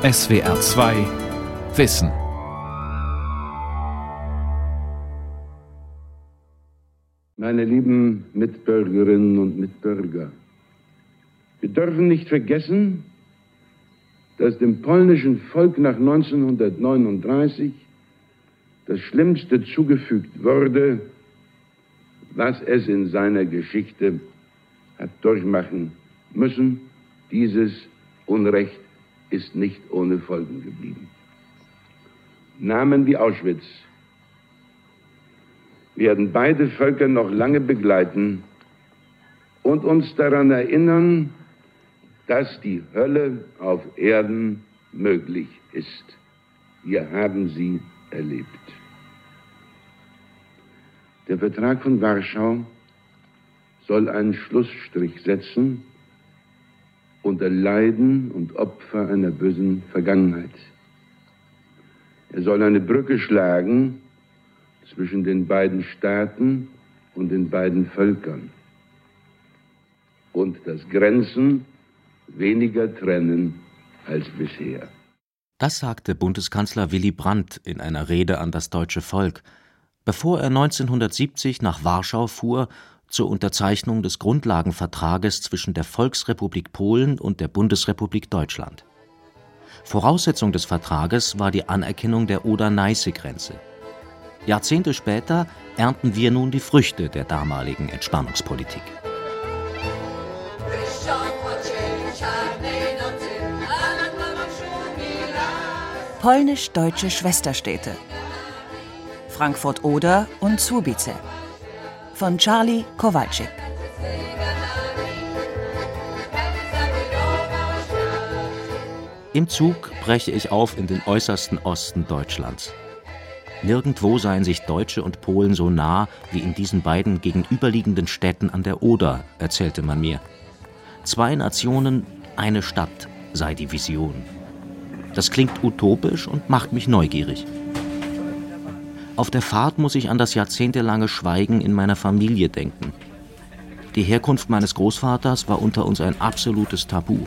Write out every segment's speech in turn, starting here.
SWR 2 Wissen. Meine lieben Mitbürgerinnen und Mitbürger, wir dürfen nicht vergessen, dass dem polnischen Volk nach 1939 das Schlimmste zugefügt wurde, was es in seiner Geschichte hat durchmachen müssen. Dieses Unrecht ist nicht ohne Folgen geblieben. Namen wie Auschwitz werden beide Völker noch lange begleiten und uns daran erinnern, dass die Hölle auf Erden möglich ist. Wir haben sie erlebt. Der Vertrag von Warschau soll einen Schlussstrich setzen unter Leiden und Opfer einer bösen Vergangenheit. Er soll eine Brücke schlagen zwischen den beiden Staaten und den beiden Völkern und das Grenzen weniger trennen als bisher. Das sagte Bundeskanzler Willy Brandt in einer Rede an das deutsche Volk, bevor er 1970 nach Warschau fuhr zur Unterzeichnung des Grundlagenvertrages zwischen der Volksrepublik Polen und der Bundesrepublik Deutschland. Voraussetzung des Vertrages war die Anerkennung der Oder-Neiße-Grenze. Jahrzehnte später ernten wir nun die Früchte der damaligen Entspannungspolitik. Polnisch-deutsche Schwesterstädte Frankfurt-Oder und Słubice von Charlie Kowalczyk. Im Zug breche ich auf in den äußersten Osten Deutschlands. Nirgendwo seien sich Deutsche und Polen so nah wie in diesen beiden gegenüberliegenden Städten an der Oder, erzählte man mir. Zwei Nationen, eine Stadt sei die Vision. Das klingt utopisch und macht mich neugierig. Auf der Fahrt muss ich an das jahrzehntelange Schweigen in meiner Familie denken. Die Herkunft meines Großvaters war unter uns ein absolutes Tabu.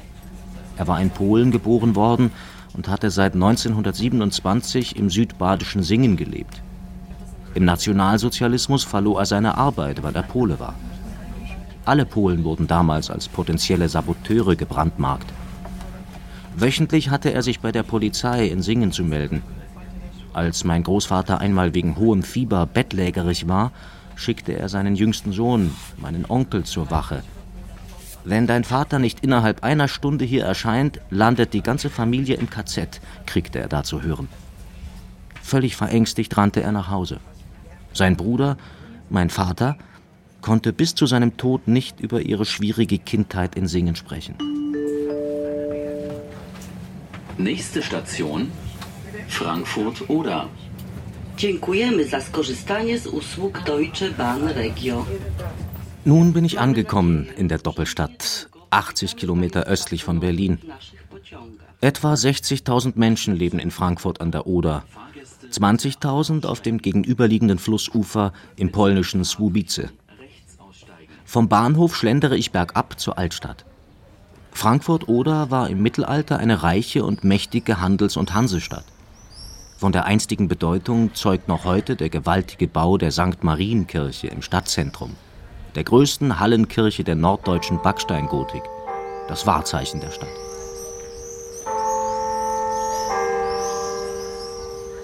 Er war in Polen geboren worden und hatte seit 1927 im südbadischen Singen gelebt. Im Nationalsozialismus verlor er seine Arbeit, weil er Pole war. Alle Polen wurden damals als potenzielle Saboteure gebrandmarkt. Wöchentlich hatte er sich bei der Polizei in Singen zu melden. Als mein Großvater einmal wegen hohem Fieber bettlägerig war, schickte er seinen jüngsten Sohn, meinen Onkel, zur Wache. Wenn dein Vater nicht innerhalb einer Stunde hier erscheint, landet die ganze Familie im KZ, kriegte er da zu hören. Völlig verängstigt rannte er nach Hause. Sein Bruder, mein Vater, konnte bis zu seinem Tod nicht über ihre schwierige Kindheit in Singen sprechen. Nächste Station Frankfurt oder. Dziękujemy za skorzystanie z usług Deutsche Bahn Regio. Nun bin ich angekommen in der Doppelstadt, 80 Kilometer östlich von Berlin. Etwa 60.000 Menschen leben in Frankfurt an der Oder, 20.000 auf dem gegenüberliegenden Flussufer im polnischen Słubice. Vom Bahnhof schlendere ich bergab zur Altstadt. Frankfurt-Oder war im Mittelalter eine reiche und mächtige Handels- und Hansestadt. Von der einstigen Bedeutung zeugt noch heute der gewaltige Bau der St. Marienkirche im Stadtzentrum, der größten Hallenkirche der norddeutschen Backsteingotik, das Wahrzeichen der Stadt.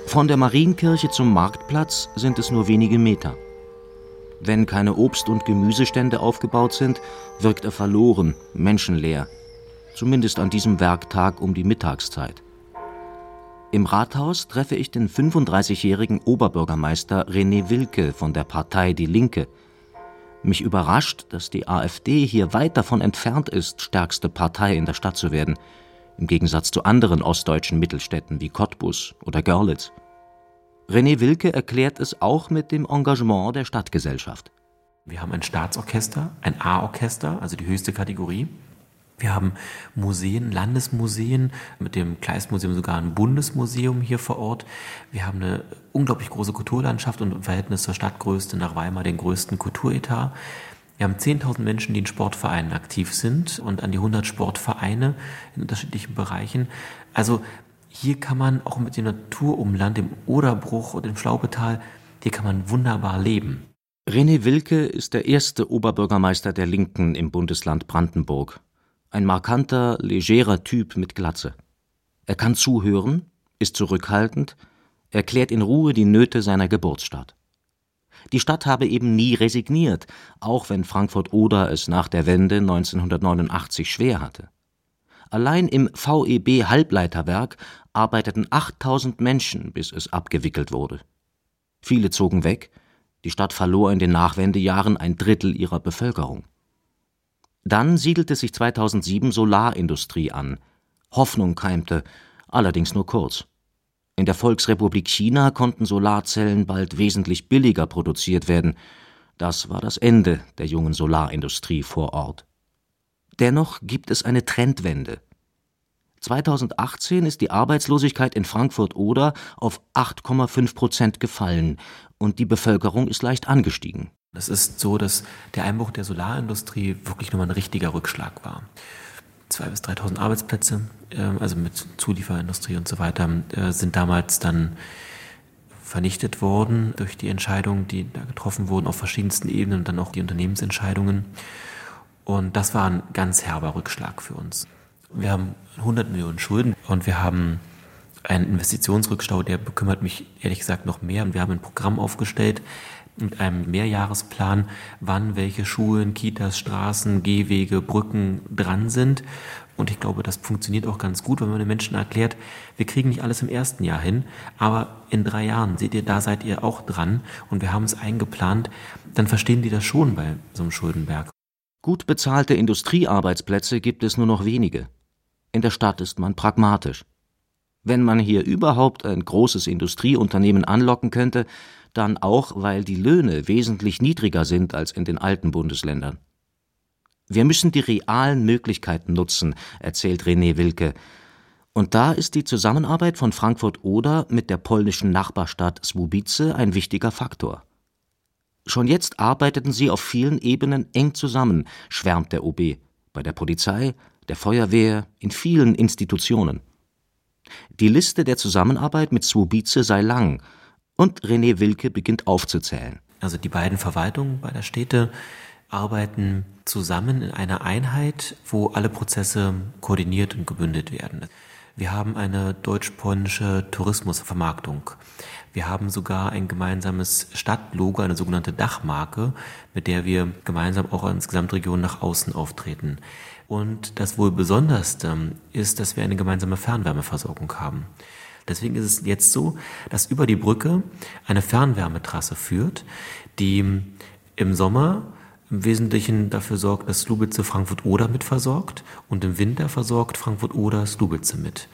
Von der Marienkirche zum Marktplatz sind es nur wenige Meter. Wenn keine Obst- und Gemüsestände aufgebaut sind, wirkt er verloren, menschenleer. Zumindest an diesem Werktag um die Mittagszeit. Im Rathaus treffe ich den 35-jährigen Oberbürgermeister René Wilke von der Partei Die Linke. Mich überrascht, dass die AfD hier weit davon entfernt ist, stärkste Partei in der Stadt zu werden, im Gegensatz zu anderen ostdeutschen Mittelstädten wie Cottbus oder Görlitz. René Wilke erklärt es auch mit dem Engagement der Stadtgesellschaft. Wir haben ein Staatsorchester, ein A-Orchester, also die höchste Kategorie. Wir haben Museen, Landesmuseen, mit dem Kleistmuseum sogar ein Bundesmuseum hier vor Ort. Wir haben eine unglaublich große Kulturlandschaft und im Verhältnis zur Stadtgröße nach Weimar den größten Kulturetat. Wir haben 10.000 Menschen, die in Sportvereinen aktiv sind und an die 100 Sportvereine in unterschiedlichen Bereichen. Also hier kann man auch mit dem Naturumland, dem Oderbruch und dem Schlaubetal, hier kann man wunderbar leben. René Wilke ist der erste Oberbürgermeister der Linken im Bundesland Brandenburg. Ein markanter, legerer Typ mit Glatze. Er kann zuhören, ist zurückhaltend, erklärt in Ruhe die Nöte seiner Geburtsstadt. Die Stadt habe eben nie resigniert, auch wenn Frankfurt-Oder es nach der Wende 1989 schwer hatte. Allein im VEB Halbleiterwerk arbeiteten 8000 Menschen, bis es abgewickelt wurde. Viele zogen weg, die Stadt verlor in den Nachwendejahren ein Drittel ihrer Bevölkerung. Dann siedelte sich 2007 Solarindustrie an. Hoffnung keimte, allerdings nur kurz. In der Volksrepublik China konnten Solarzellen bald wesentlich billiger produziert werden. Das war das Ende der jungen Solarindustrie vor Ort. Dennoch gibt es eine Trendwende. 2018 ist die Arbeitslosigkeit in Frankfurt-Oder auf 8,5 Prozent gefallen und die Bevölkerung ist leicht angestiegen. Es ist so, dass der Einbruch der Solarindustrie wirklich nur mal ein richtiger Rückschlag war. 2.000 bis 3.000 Arbeitsplätze, ähm, also mit Zulieferindustrie und so weiter, äh, sind damals dann vernichtet worden durch die Entscheidungen, die da getroffen wurden auf verschiedensten Ebenen und dann auch die Unternehmensentscheidungen. Und das war ein ganz herber Rückschlag für uns. Wir haben 100 Millionen Schulden und wir haben einen Investitionsrückstau, der bekümmert mich ehrlich gesagt noch mehr. Und wir haben ein Programm aufgestellt mit einem Mehrjahresplan, wann welche Schulen, Kitas, Straßen, Gehwege, Brücken dran sind. Und ich glaube, das funktioniert auch ganz gut, wenn man den Menschen erklärt, wir kriegen nicht alles im ersten Jahr hin, aber in drei Jahren seht ihr, da seid ihr auch dran und wir haben es eingeplant, dann verstehen die das schon bei so einem Schuldenberg. Gut bezahlte Industriearbeitsplätze gibt es nur noch wenige. In der Stadt ist man pragmatisch. Wenn man hier überhaupt ein großes Industrieunternehmen anlocken könnte, dann auch, weil die Löhne wesentlich niedriger sind als in den alten Bundesländern. Wir müssen die realen Möglichkeiten nutzen, erzählt René Wilke. Und da ist die Zusammenarbeit von Frankfurt-Oder mit der polnischen Nachbarstadt Słubice ein wichtiger Faktor. Schon jetzt arbeiteten sie auf vielen Ebenen eng zusammen, schwärmt der OB, bei der Polizei, der Feuerwehr, in vielen Institutionen. Die Liste der Zusammenarbeit mit Słubice sei lang, und René Wilke beginnt aufzuzählen. Also die beiden Verwaltungen beider Städte arbeiten zusammen in einer Einheit, wo alle Prozesse koordiniert und gebündelt werden. Wir haben eine deutsch-polnische Tourismusvermarktung. Wir haben sogar ein gemeinsames Stadtlogo, eine sogenannte Dachmarke, mit der wir gemeinsam auch als Gesamtregion nach außen auftreten. Und das wohl Besonderste ist, dass wir eine gemeinsame Fernwärmeversorgung haben. Deswegen ist es jetzt so, dass über die Brücke eine Fernwärmetrasse führt, die im Sommer im Wesentlichen dafür sorgt, dass Slubice Frankfurt-Oder mitversorgt und im Winter versorgt Frankfurt-Oder Slubice mit.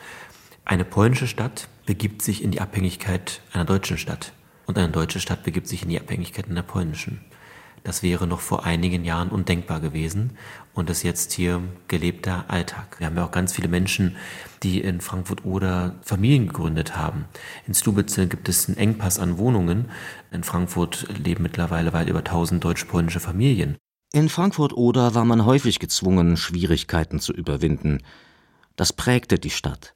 Eine polnische Stadt begibt sich in die Abhängigkeit einer deutschen Stadt und eine deutsche Stadt begibt sich in die Abhängigkeit einer polnischen. Das wäre noch vor einigen Jahren undenkbar gewesen und ist jetzt hier gelebter Alltag. Wir haben ja auch ganz viele Menschen, die in Frankfurt oder Familien gegründet haben. In Slubice gibt es einen Engpass an Wohnungen. In Frankfurt leben mittlerweile weit über 1000 deutsch-polnische Familien. In Frankfurt-Oder war man häufig gezwungen, Schwierigkeiten zu überwinden. Das prägte die Stadt.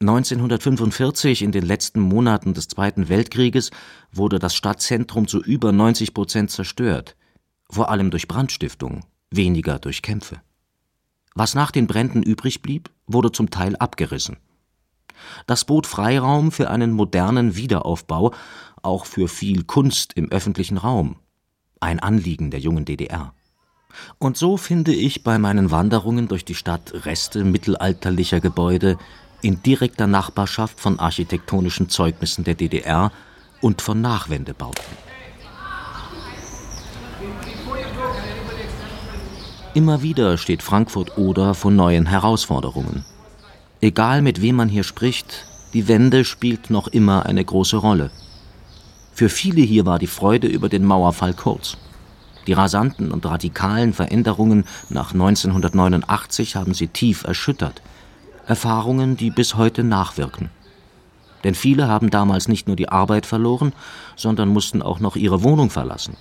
1945, in den letzten Monaten des Zweiten Weltkrieges, wurde das Stadtzentrum zu über 90 Prozent zerstört, vor allem durch Brandstiftung, weniger durch Kämpfe. Was nach den Bränden übrig blieb, wurde zum Teil abgerissen. Das bot Freiraum für einen modernen Wiederaufbau, auch für viel Kunst im öffentlichen Raum, ein Anliegen der jungen DDR. Und so finde ich bei meinen Wanderungen durch die Stadt Reste mittelalterlicher Gebäude, in direkter Nachbarschaft von architektonischen Zeugnissen der DDR und von Nachwendebauten. Immer wieder steht Frankfurt-Oder vor neuen Herausforderungen. Egal mit wem man hier spricht, die Wende spielt noch immer eine große Rolle. Für viele hier war die Freude über den Mauerfall kurz. Die rasanten und radikalen Veränderungen nach 1989 haben sie tief erschüttert – Erfahrungen, die bis heute nachwirken. Denn viele haben damals nicht nur die Arbeit verloren, sondern mussten auch noch ihre Wohnung verlassen.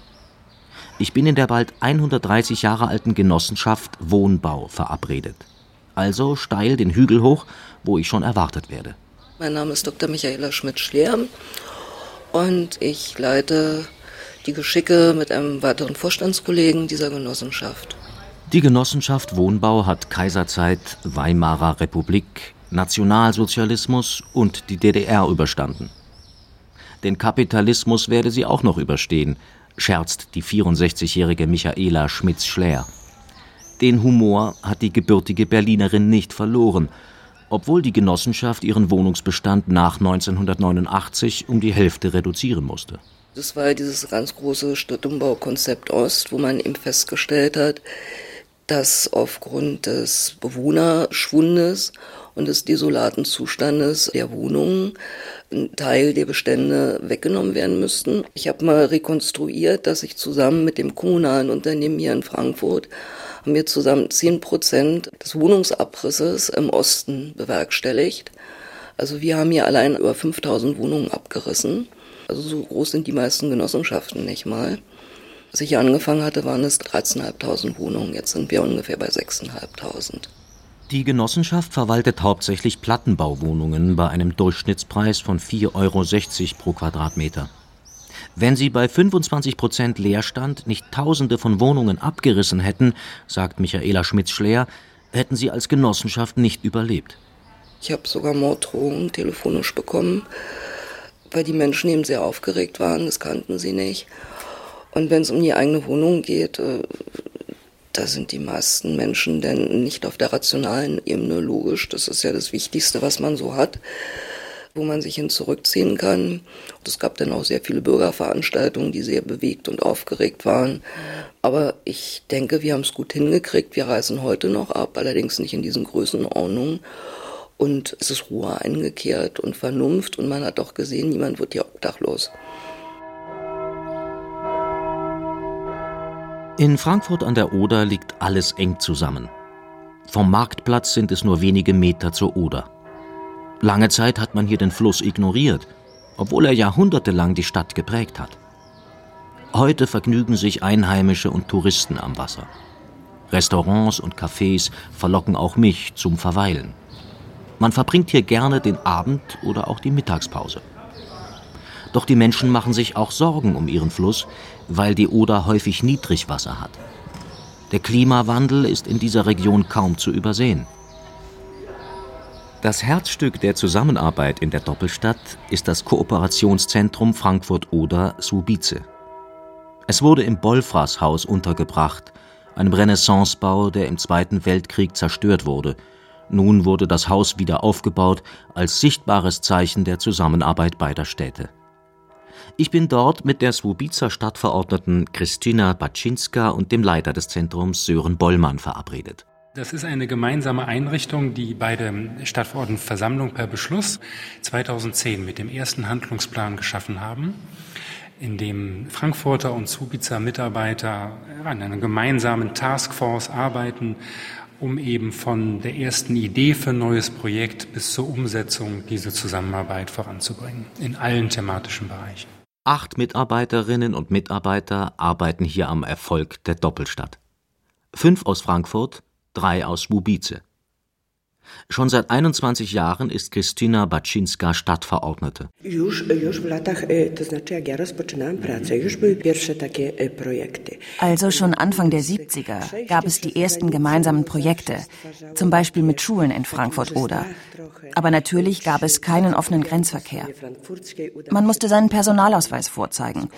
Ich bin in der bald 130 Jahre alten Genossenschaft Wohnbau verabredet. Also steil den Hügel hoch, wo ich schon erwartet werde. Mein Name ist Dr. Michaela Schmidt-Schleer und ich leite die Geschicke mit einem weiteren Vorstandskollegen dieser Genossenschaft. Die Genossenschaft Wohnbau hat Kaiserzeit, Weimarer Republik, Nationalsozialismus und die DDR überstanden. Den Kapitalismus werde sie auch noch überstehen, scherzt die 64-jährige Michaela Schmitz-Schleer. Den Humor hat die gebürtige Berlinerin nicht verloren, obwohl die Genossenschaft ihren Wohnungsbestand nach 1989 um die Hälfte reduzieren musste. Das war dieses ganz große Stadtumbaukonzept Ost, wo man eben festgestellt hat, dass aufgrund des Bewohnerschwundes und des desolaten Zustandes der Wohnungen ein Teil der Bestände weggenommen werden müssten. Ich habe mal rekonstruiert, dass ich zusammen mit dem kommunalen Unternehmen hier in Frankfurt haben wir zusammen 10 Prozent des Wohnungsabrisses im Osten bewerkstelligt. Also wir haben hier allein über 5000 Wohnungen abgerissen. Also so groß sind die meisten Genossenschaften nicht mal. Als ich hier angefangen hatte, waren es 13.500 Wohnungen. Jetzt sind wir ungefähr bei 6.500. Die Genossenschaft verwaltet hauptsächlich Plattenbauwohnungen bei einem Durchschnittspreis von 4,60 Euro pro Quadratmeter. Wenn sie bei 25 Prozent Leerstand nicht Tausende von Wohnungen abgerissen hätten, sagt Michaela Schmitz-Schleer, hätten sie als Genossenschaft nicht überlebt. Ich habe sogar Morddrohungen telefonisch bekommen, weil die Menschen eben sehr aufgeregt waren, das kannten sie nicht. Und wenn es um die eigene Wohnung geht, äh, da sind die meisten Menschen denn nicht auf der rationalen Ebene logisch. Das ist ja das Wichtigste, was man so hat wo man sich hin zurückziehen kann. Und es gab dann auch sehr viele Bürgerveranstaltungen, die sehr bewegt und aufgeregt waren. Aber ich denke, wir haben es gut hingekriegt. Wir reisen heute noch ab, allerdings nicht in diesen Größenordnungen. Und es ist Ruhe eingekehrt und Vernunft. Und man hat auch gesehen, niemand wird hier obdachlos. In Frankfurt an der Oder liegt alles eng zusammen. Vom Marktplatz sind es nur wenige Meter zur Oder. Lange Zeit hat man hier den Fluss ignoriert, obwohl er jahrhundertelang die Stadt geprägt hat. Heute vergnügen sich Einheimische und Touristen am Wasser. Restaurants und Cafés verlocken auch mich zum Verweilen. Man verbringt hier gerne den Abend oder auch die Mittagspause. Doch die Menschen machen sich auch Sorgen um ihren Fluss, weil die Oder häufig Niedrigwasser hat. Der Klimawandel ist in dieser Region kaum zu übersehen. Das Herzstück der Zusammenarbeit in der Doppelstadt ist das Kooperationszentrum Frankfurt-Oder Subice. Es wurde im Bolfras-Haus untergebracht, einem Renaissancebau, der im Zweiten Weltkrieg zerstört wurde. Nun wurde das Haus wieder aufgebaut als sichtbares Zeichen der Zusammenarbeit beider Städte. Ich bin dort mit der Swubizer Stadtverordneten Christina Baczynska und dem Leiter des Zentrums Sören Bollmann verabredet. Das ist eine gemeinsame Einrichtung, die beide Stadtverordnetenversammlung per Beschluss 2010 mit dem ersten Handlungsplan geschaffen haben, in dem Frankfurter und Zubizer Mitarbeiter an einer gemeinsamen Taskforce arbeiten, um eben von der ersten Idee für ein neues Projekt bis zur Umsetzung diese Zusammenarbeit voranzubringen, in allen thematischen Bereichen. Acht Mitarbeiterinnen und Mitarbeiter arbeiten hier am Erfolg der Doppelstadt. Fünf aus Frankfurt, drei aus Wubice. Schon seit 21 Jahren ist Krystyna Baczynska Stadtverordnete. Also schon Anfang der 70er gab es die ersten gemeinsamen Projekte, zum Beispiel mit Schulen in Frankfurt-Oder. Aber natürlich gab es keinen offenen Grenzverkehr. Man musste seinen Personalausweis vorzeigen.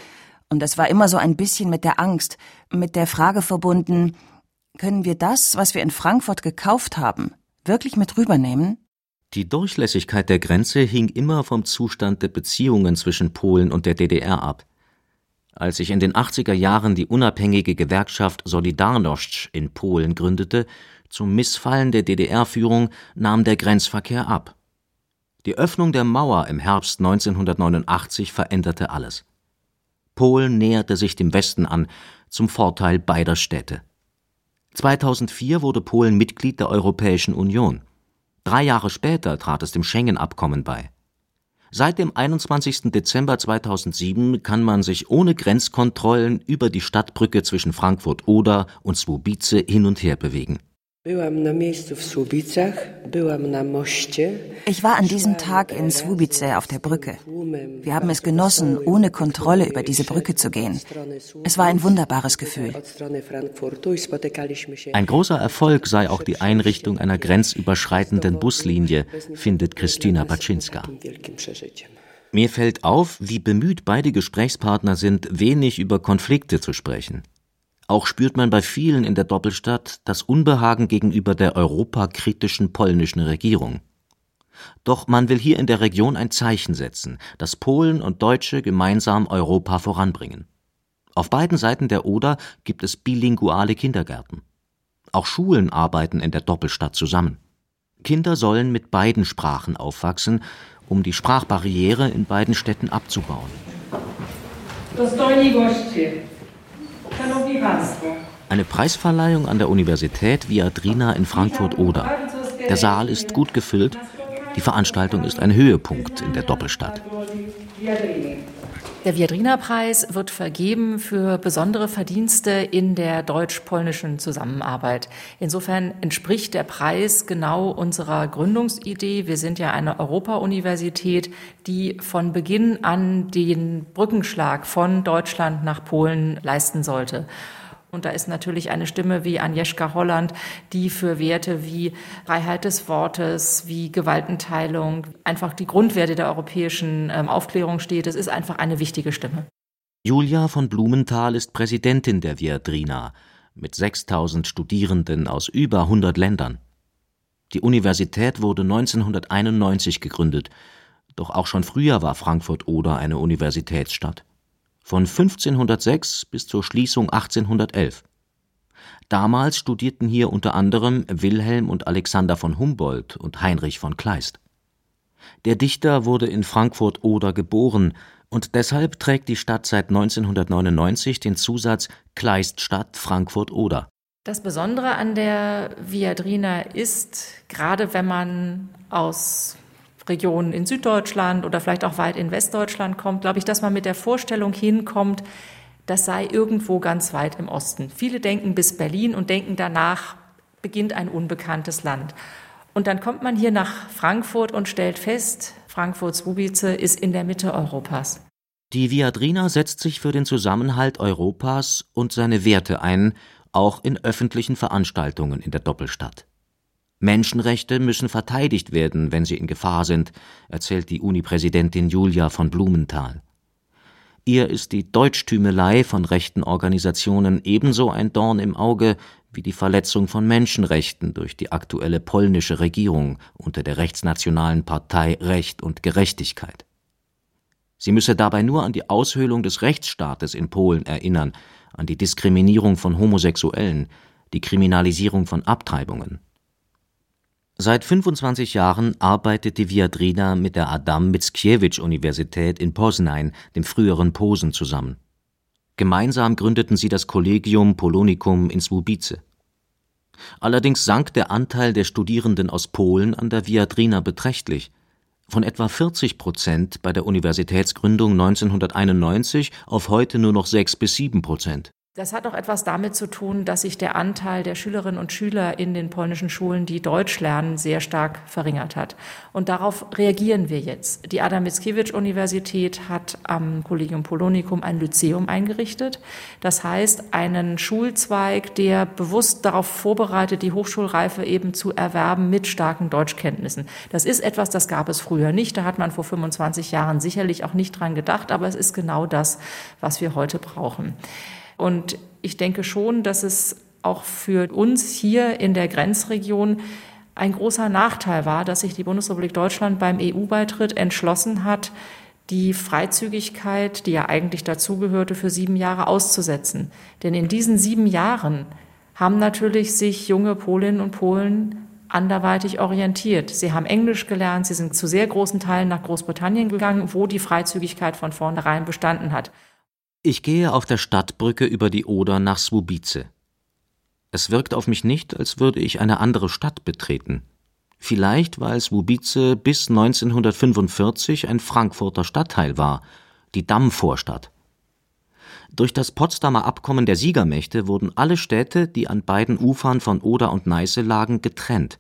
Und es war immer so ein bisschen mit der Angst, mit der Frage verbunden, können wir das, was wir in Frankfurt gekauft haben, wirklich mit rübernehmen? Die Durchlässigkeit der Grenze hing immer vom Zustand der Beziehungen zwischen Polen und der DDR ab. Als sich in den 80er Jahren die unabhängige Gewerkschaft Solidarność in Polen gründete, zum Missfallen der DDR-Führung nahm der Grenzverkehr ab. Die Öffnung der Mauer im Herbst 1989 veränderte alles. Polen näherte sich dem Westen an, zum Vorteil beider Städte. 2004 wurde Polen Mitglied der Europäischen Union. Drei Jahre später trat es dem Schengen-Abkommen bei. Seit dem 21. Dezember 2007 kann man sich ohne Grenzkontrollen über die Stadtbrücke zwischen Frankfurt-Oder und Słubice hin und her bewegen. Ich war an diesem Tag in Słubice auf der Brücke. Wir haben es genossen, ohne Kontrolle über diese Brücke zu gehen. Es war ein wunderbares Gefühl. Ein großer Erfolg sei auch die Einrichtung einer grenzüberschreitenden Buslinie, findet Christina Baczynska. Mir fällt auf, wie bemüht beide Gesprächspartner sind, wenig über Konflikte zu sprechen. Auch spürt man bei vielen in der Doppelstadt das Unbehagen gegenüber der europakritischen polnischen Regierung. Doch man will hier in der Region ein Zeichen setzen, dass Polen und Deutsche gemeinsam Europa voranbringen. Auf beiden Seiten der Oder gibt es bilinguale Kindergärten. Auch Schulen arbeiten in der Doppelstadt zusammen. Kinder sollen mit beiden Sprachen aufwachsen, um die Sprachbarriere in beiden Städten abzubauen. Dostojni goście. Eine Preisverleihung an der Universität Viadrina in Frankfurt-Oder. Der Saal ist gut gefüllt. Die Veranstaltung ist ein Höhepunkt in der Doppelstadt. Der Viadrina-Preis wird vergeben für besondere Verdienste in der deutsch-polnischen Zusammenarbeit. Insofern entspricht der Preis genau unserer Gründungsidee. Wir sind ja eine Europa-Universität, die von Beginn an den Brückenschlag von Deutschland nach Polen leisten sollte. Und da ist natürlich eine Stimme wie Agnieszka Holland, die für Werte wie Freiheit des Wortes, wie Gewaltenteilung, einfach die Grundwerte der europäischen ähm, Aufklärung steht. Es ist einfach eine wichtige Stimme. Julia von Blumenthal ist Präsidentin der Viadrina mit 6000 Studierenden aus über 100 Ländern. Die Universität wurde 1991 gegründet, doch auch schon früher war Frankfurt Oder eine Universitätsstadt von 1506 bis zur Schließung 1811. Damals studierten hier unter anderem Wilhelm und Alexander von Humboldt und Heinrich von Kleist. Der Dichter wurde in Frankfurt Oder geboren und deshalb trägt die Stadt seit 1999 den Zusatz Kleiststadt Frankfurt Oder. Das Besondere an der Viadrina ist, gerade wenn man aus Regionen in Süddeutschland oder vielleicht auch weit in Westdeutschland kommt, glaube ich, dass man mit der Vorstellung hinkommt, das sei irgendwo ganz weit im Osten. Viele denken bis Berlin und denken danach beginnt ein unbekanntes Land. Und dann kommt man hier nach Frankfurt und stellt fest, Frankfurt-Słubice ist in der Mitte Europas. Die Viadrina setzt sich für den Zusammenhalt Europas und seine Werte ein, auch in öffentlichen Veranstaltungen in der Doppelstadt. Menschenrechte müssen verteidigt werden, wenn sie in Gefahr sind, erzählt die Uni-Präsidentin Julia von Blumenthal. Ihr ist die Deutschtümelei von rechten Organisationen ebenso ein Dorn im Auge wie die Verletzung von Menschenrechten durch die aktuelle polnische Regierung unter der rechtsnationalen Partei Recht und Gerechtigkeit. Sie müsse dabei nur an die Aushöhlung des Rechtsstaates in Polen erinnern, an die Diskriminierung von Homosexuellen, die Kriminalisierung von Abtreibungen. Seit 25 Jahren arbeitet die Viadrina mit der Adam Mickiewicz-Universität in Poznań, dem früheren Posen, zusammen. Gemeinsam gründeten sie das Collegium Polonicum in Słubice. Allerdings sank der Anteil der Studierenden aus Polen an der Viadrina beträchtlich. Von etwa 40 Prozent bei der Universitätsgründung 1991 auf heute nur noch 6 bis 7 Prozent. Das hat auch etwas damit zu tun, dass sich der Anteil der Schülerinnen und Schüler in den polnischen Schulen, die Deutsch lernen, sehr stark verringert hat. Und darauf reagieren wir jetzt. Die Adam Mickiewicz-Universität hat am Collegium Polonicum ein Lyzeum eingerichtet. Das heißt, einen Schulzweig, der bewusst darauf vorbereitet, die Hochschulreife eben zu erwerben mit starken Deutschkenntnissen. Das ist etwas, das gab es früher nicht. Da hat man vor 25 Jahren sicherlich auch nicht dran gedacht, aber es ist genau das, was wir heute brauchen. Und ich denke schon, dass es auch für uns hier in der Grenzregion ein großer Nachteil war, dass sich die Bundesrepublik Deutschland beim EU-Beitritt entschlossen hat, die Freizügigkeit, die ja eigentlich dazugehörte, für sieben Jahre auszusetzen. Denn in diesen sieben Jahren haben natürlich sich junge Polinnen und Polen anderweitig orientiert. Sie haben Englisch gelernt, sie sind zu sehr großen Teilen nach Großbritannien gegangen, wo die Freizügigkeit von vornherein bestanden hat. Ich gehe auf der Stadtbrücke über die Oder nach Słubice. Es wirkt auf mich nicht, als würde ich eine andere Stadt betreten. Vielleicht, weil Słubice bis 1945 ein Frankfurter Stadtteil war, die Dammvorstadt. Durch das Potsdamer Abkommen der Siegermächte wurden alle Städte, die an beiden Ufern von Oder und Neiße lagen, getrennt.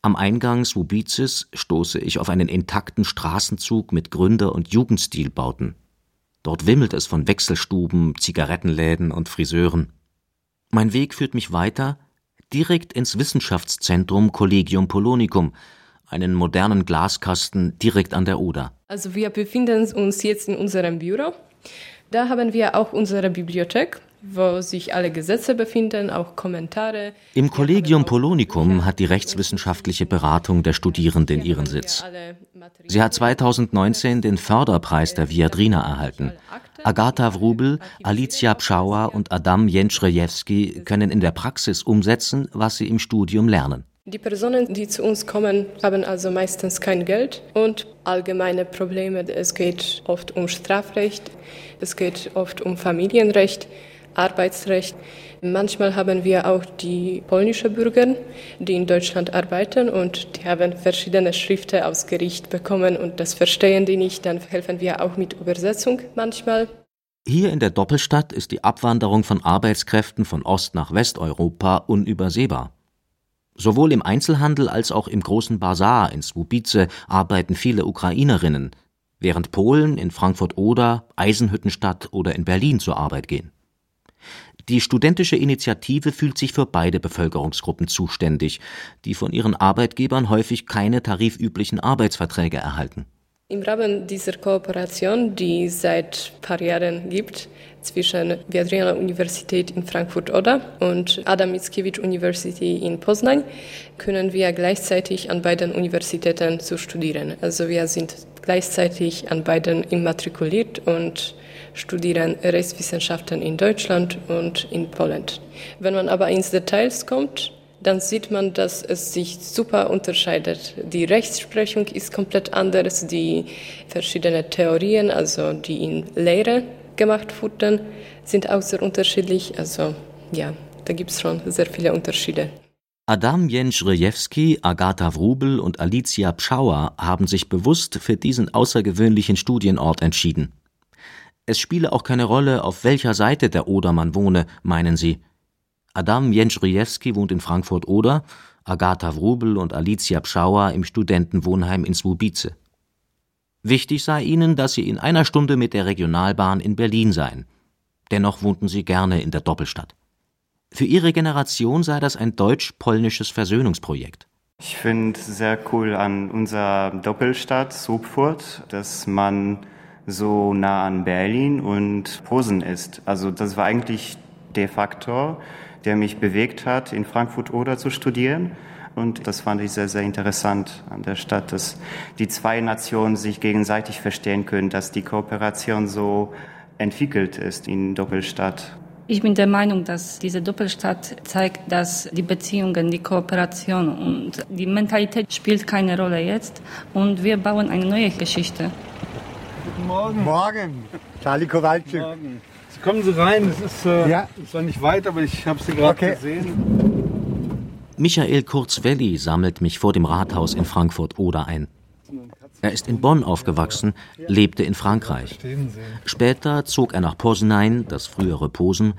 Am Eingang Słubices stoße ich auf einen intakten Straßenzug mit Gründer- und Jugendstilbauten. Dort wimmelt es von Wechselstuben, Zigarettenläden und Friseuren. Mein Weg führt mich weiter, direkt ins Wissenschaftszentrum Collegium Polonicum, einen modernen Glaskasten direkt an der Oder. Also wir befinden uns jetzt in unserem Büro. Da haben wir auch unsere Bibliothek wo sich alle Gesetze befinden, auch Kommentare. Im Collegium Polonicum hat die rechtswissenschaftliche Beratung der Studierenden ihren Sitz. Sie hat 2019 den Förderpreis der Viadrina erhalten. Agatha Wrubel, Alicia Pschauer und Adam Jentschrejewski können in der Praxis umsetzen, was sie im Studium lernen. Die Personen, die zu uns kommen, haben also meistens kein Geld und allgemeine Probleme. Es geht oft um Strafrecht, es geht oft um Familienrecht. Arbeitsrecht. Manchmal haben wir auch die polnischen Bürger, die in Deutschland arbeiten und die haben verschiedene Schriften aus Gericht bekommen und das verstehen die nicht. Dann helfen wir auch mit Übersetzung manchmal. Hier in der Doppelstadt ist die Abwanderung von Arbeitskräften von Ost nach Westeuropa unübersehbar. Sowohl im Einzelhandel als auch im großen Bazar in Słubice arbeiten viele Ukrainerinnen, während Polen in Frankfurt-Oder, Eisenhüttenstadt oder in Berlin zur Arbeit gehen. Die studentische Initiative fühlt sich für beide Bevölkerungsgruppen zuständig, die von ihren Arbeitgebern häufig keine tarifüblichen Arbeitsverträge erhalten. Im Rahmen dieser Kooperation, die seit ein paar Jahren gibt, zwischen Viadrina Universität in Frankfurt-Oder und Adam Mickiewicz University in Poznań, können wir gleichzeitig an beiden Universitäten zu studieren. Also wir sind gleichzeitig an beiden immatrikuliert und studieren Rechtswissenschaften in Deutschland und in Polen. Wenn man aber ins Details kommt, dann sieht man, dass es sich super unterscheidet. Die Rechtsprechung ist komplett anders, die verschiedenen Theorien, also die in Lehre gemacht wurden, sind auch sehr unterschiedlich. Also ja, da gibt es schon sehr viele Unterschiede. Adam Jentschrejewski, Agatha Wrubel und Alicia Pschauer haben sich bewusst für diesen außergewöhnlichen Studienort entschieden. Es spiele auch keine Rolle, auf welcher Seite der Oder man wohne, meinen sie. Adam Jentschrijewski wohnt in Frankfurt-Oder, Agatha Wrubel und Alicia Pschauer im Studentenwohnheim in Słubice. Wichtig sei ihnen, dass sie in einer Stunde mit der Regionalbahn in Berlin seien. Dennoch wohnten sie gerne in der Doppelstadt. Für ihre Generation sei das ein deutsch-polnisches Versöhnungsprojekt. Ich finde sehr cool an unserer Doppelstadt Sobfurt, dass man so nah an Berlin und Posen ist. Also das war eigentlich der Faktor, der mich bewegt hat, in Frankfurt oder zu studieren. Und das fand ich sehr, sehr interessant an der Stadt, dass die zwei Nationen sich gegenseitig verstehen können, dass die Kooperation so entwickelt ist in Doppelstadt. Ich bin der Meinung, dass diese Doppelstadt zeigt, dass die Beziehungen, die Kooperation und die Mentalität spielt keine Rolle jetzt und wir bauen eine neue Geschichte. Guten Morgen. Morgen. Charlie Kowalczyk. Morgen. Sie kommen Sie rein. Es ist, äh, ja. zwar nicht weit, aber ich habe Sie gerade okay. gesehen. Michael Kurzwelli sammelt mich vor dem Rathaus in Frankfurt-Oder ein. Er ist in Bonn aufgewachsen, lebte in Frankreich. Später zog er nach Poznań, das frühere Posen,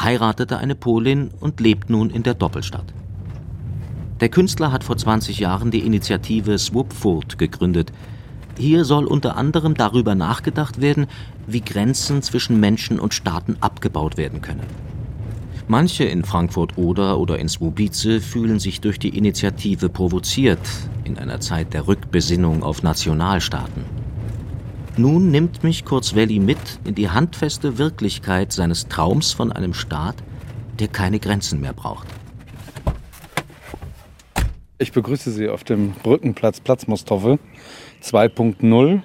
heiratete eine Polin und lebt nun in der Doppelstadt. Der Künstler hat vor 20 Jahren die Initiative Swupfurt gegründet, hier soll unter anderem darüber nachgedacht werden, wie Grenzen zwischen Menschen und Staaten abgebaut werden können. Manche in Frankfurt-Oder oder in Słubice fühlen sich durch die Initiative provoziert in einer Zeit der Rückbesinnung auf Nationalstaaten. Nun nimmt mich Kurzwelli mit in die handfeste Wirklichkeit seines Traums von einem Staat, der keine Grenzen mehr braucht. Ich begrüße Sie auf dem Brückenplatz Platz Mostove 2.0.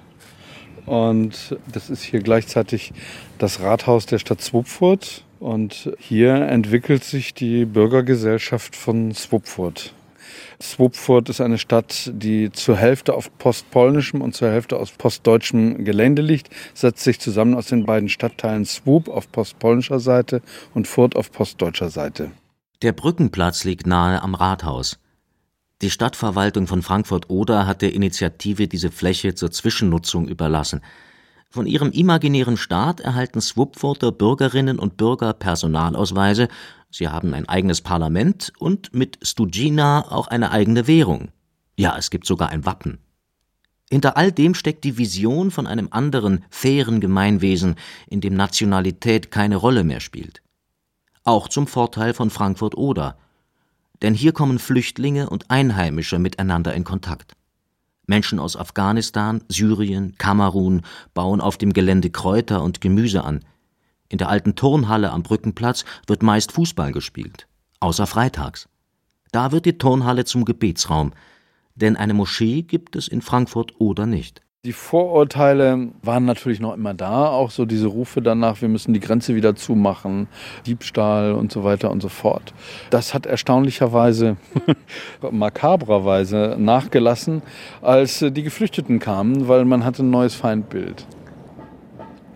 Und das ist hier gleichzeitig das Rathaus der Stadt Swupfurt. Und hier entwickelt sich die Bürgergesellschaft von Swupfurt. Swupfurt ist eine Stadt, die zur Hälfte auf postpolnischem und zur Hälfte aus postdeutschem Gelände liegt, setzt sich zusammen aus den beiden Stadtteilen Swoop auf postpolnischer Seite und Furt auf postdeutscher Seite. Der Brückenplatz liegt nahe am Rathaus. Die Stadtverwaltung von Frankfurt-Oder hat der Initiative diese Fläche zur Zwischennutzung überlassen. Von ihrem imaginären Staat erhalten Swupfurter Bürgerinnen und Bürger Personalausweise, sie haben ein eigenes Parlament und mit Stugina auch eine eigene Währung. Ja, es gibt sogar ein Wappen. Hinter all dem steckt die Vision von einem anderen, fairen Gemeinwesen, in dem Nationalität keine Rolle mehr spielt. Auch zum Vorteil von Frankfurt-Oder. Denn hier kommen Flüchtlinge und Einheimische miteinander in Kontakt. Menschen aus Afghanistan, Syrien, Kamerun bauen auf dem Gelände Kräuter und Gemüse an. In der alten Turnhalle am Brückenplatz wird meist Fußball gespielt, außer freitags. Da wird die Turnhalle zum Gebetsraum, denn eine Moschee gibt es in Frankfurt oder nicht. Die Vorurteile waren natürlich noch immer da, auch so diese Rufe danach, wir müssen die Grenze wieder zumachen, Diebstahl und so weiter und so fort. Das hat erstaunlicherweise, makabrerweise nachgelassen, als die Geflüchteten kamen, weil man hatte ein neues Feindbild.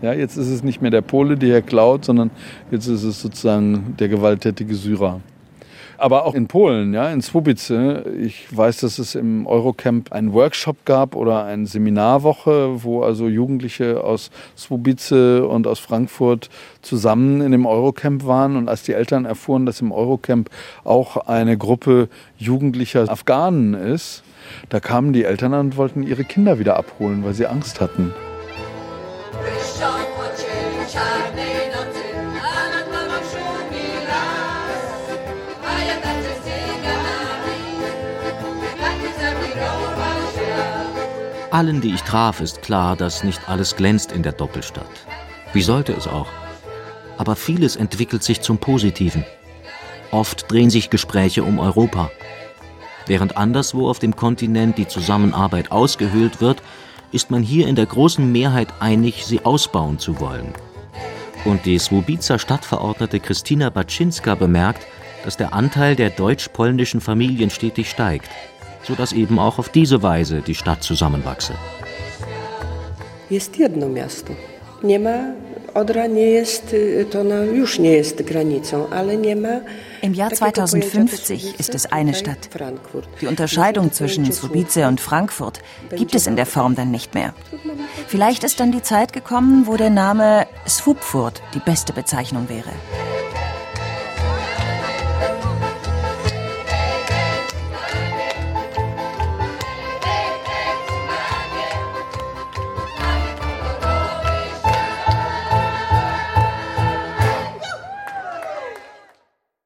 Ja, jetzt ist es nicht mehr der Pole, der klaut, sondern jetzt ist es sozusagen der gewalttätige Syrer aber auch in Polen, ja, in Swobice. Ich weiß, dass es im Eurocamp einen Workshop gab oder eine Seminarwoche, wo also Jugendliche aus Swobice und aus Frankfurt zusammen in dem Eurocamp waren. Und als die Eltern erfuhren, dass im Eurocamp auch eine Gruppe jugendlicher Afghanen ist, da kamen die Eltern und wollten ihre Kinder wieder abholen, weil sie Angst hatten. Allen, die ich traf, ist klar, dass nicht alles glänzt in der Doppelstadt. Wie sollte es auch? Aber vieles entwickelt sich zum Positiven. Oft drehen sich Gespräche um Europa. Während anderswo auf dem Kontinent die Zusammenarbeit ausgehöhlt wird, ist man hier in der großen Mehrheit einig, sie ausbauen zu wollen. Und die Swobica Stadtverordnete Christina Baczynska bemerkt, dass der Anteil der deutsch-polnischen Familien stetig steigt sodass eben auch auf diese Weise die Stadt zusammenwachse. Jest jedno miasto. Nie ma Odra nie jest, to już nie jest granicą, ale nie ma im Jahr 2050 ist es eine Stadt. Die Unterscheidung zwischen Subice und Frankfurt gibt es in der Form dann nicht mehr. Vielleicht ist dann die Zeit gekommen, wo der Name Swupfurt die beste Bezeichnung wäre.